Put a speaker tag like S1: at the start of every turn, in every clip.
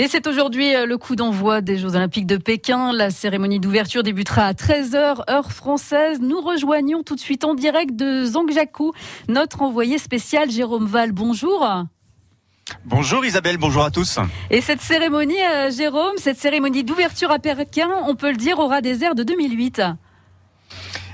S1: Et c'est aujourd'hui euh, le coup d'envoi des Jeux Olympiques de Pékin. La cérémonie d'ouverture débutera à 13h, heure française. Nous rejoignons tout de suite en direct de Zhangjiakou notre envoyé spécial Jérôme Val. Bonjour.
S2: Bonjour Isabelle, bonjour à tous.
S1: Et cette cérémonie, euh, Jérôme, cette cérémonie d'ouverture à Pékin, on peut le dire, aura des airs de 2008.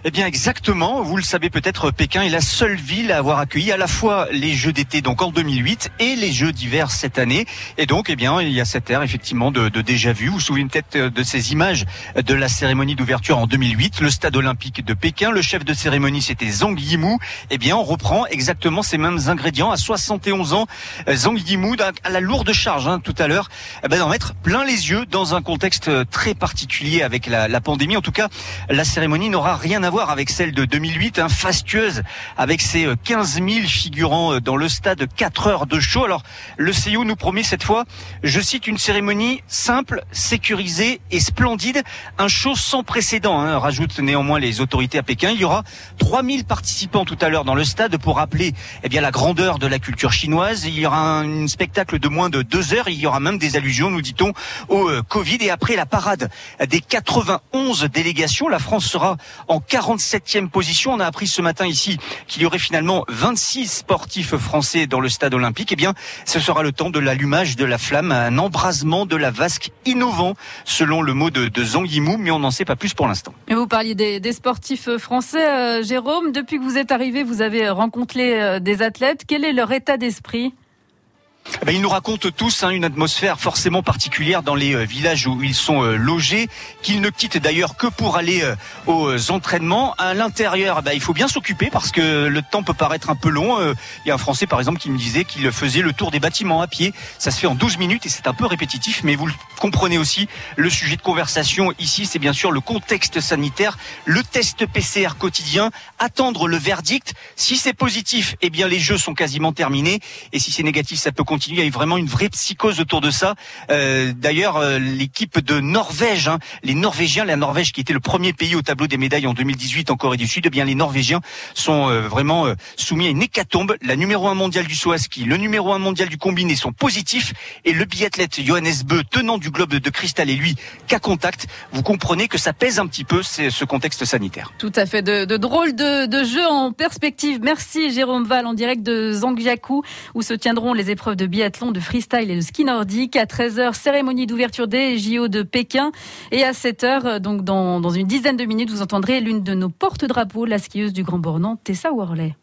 S2: Eh bien exactement, vous le savez peut-être, Pékin est la seule ville à avoir accueilli à la fois les Jeux d'été donc en 2008 et les Jeux d'hiver cette année. Et donc eh bien il y a cette ère effectivement de, déjà vu. Vous vous souvenez peut-être euh, de ces images de la cérémonie d'ouverture en 2008, le stade olympique de Pékin. Le chef de cérémonie c'était Zhang Yimou. Eh bien on reprend exactement ces mêmes ingrédients à 71 ans. Euh, Zhang Yimou à la lourde charge hein, tout à l'heure eh ben, d'en mettre plein les yeux dans un contexte euh, très particulier avec la, la pandémie. En tout cas la cérémonie n'aura rien à voir avec celle de 2008, hein, fastueuse, avec ses 15 euh, 000 figurants euh, dans le stade, 4 heures de show. Alors, le CEO nous promet cette fois, je cite, une cérémonie simple, sécurisée et splendide, un show sans précédent, hein, rajoutent néanmoins les autorités à Pékin. Il y aura 3000 participants tout à l'heure dans le stade pour rappeler eh bien, la grandeur de la culture chinoise. Il y aura un, spectacle de moins de deux heures. Il y aura même des allusions, nous dit-on, au euh, Covid. Et après la parade des 91 délégations, la France sera en 40 47e position. On a appris ce matin ici qu'il y aurait finalement 26 sportifs français dans le stade olympique. Eh bien, ce sera le temps de l'allumage de la flamme, un embrasement de la vasque innovant, selon le mot de, de mais on n'en sait pas plus pour l'instant.
S1: Vous parliez des, des sportifs français, euh, Jérôme. Depuis que vous êtes arrivé, vous avez rencontré euh, des athlètes. Quel est leur état d'esprit?
S2: Eh ben, ils nous racontent tous hein, une atmosphère forcément particulière dans les euh, villages où ils sont euh, logés, qu'ils ne quittent d'ailleurs que pour aller euh, aux entraînements. À l'intérieur, ben, il faut bien s'occuper parce que le temps peut paraître un peu long. Il y a un Français par exemple qui me disait qu'il faisait le tour des bâtiments à pied. Ça se fait en 12 minutes et c'est un peu répétitif, mais vous le comprenez aussi. Le sujet de conversation ici, c'est bien sûr le contexte sanitaire, le test PCR quotidien, attendre le verdict. Si c'est positif, eh bien les jeux sont quasiment terminés et si c'est négatif, ça peut continue. Il y a eu vraiment une vraie psychose autour de ça. Euh, D'ailleurs, euh, l'équipe de Norvège, hein, les Norvégiens, la Norvège qui était le premier pays au tableau des médailles en 2018 en Corée du Sud, eh bien les Norvégiens sont euh, vraiment soumis à une hécatombe. La numéro un mondiale du saut à ski, le numéro un mondial du combiné sont positifs et le biathlète Johannes Beu, tenant du globe de cristal et lui cas contact. Vous comprenez que ça pèse un petit peu ce contexte sanitaire.
S1: Tout à fait de, de de, de en perspective. Merci Jérôme Val en direct de Zhangjiakou où se tiendront les épreuves de de biathlon, de freestyle et de ski nordique. À 13h, cérémonie d'ouverture des JO de Pékin. Et à 7h, donc dans, dans une dizaine de minutes, vous entendrez l'une de nos porte-drapeaux, la skieuse du Grand Bornand, Tessa Worley.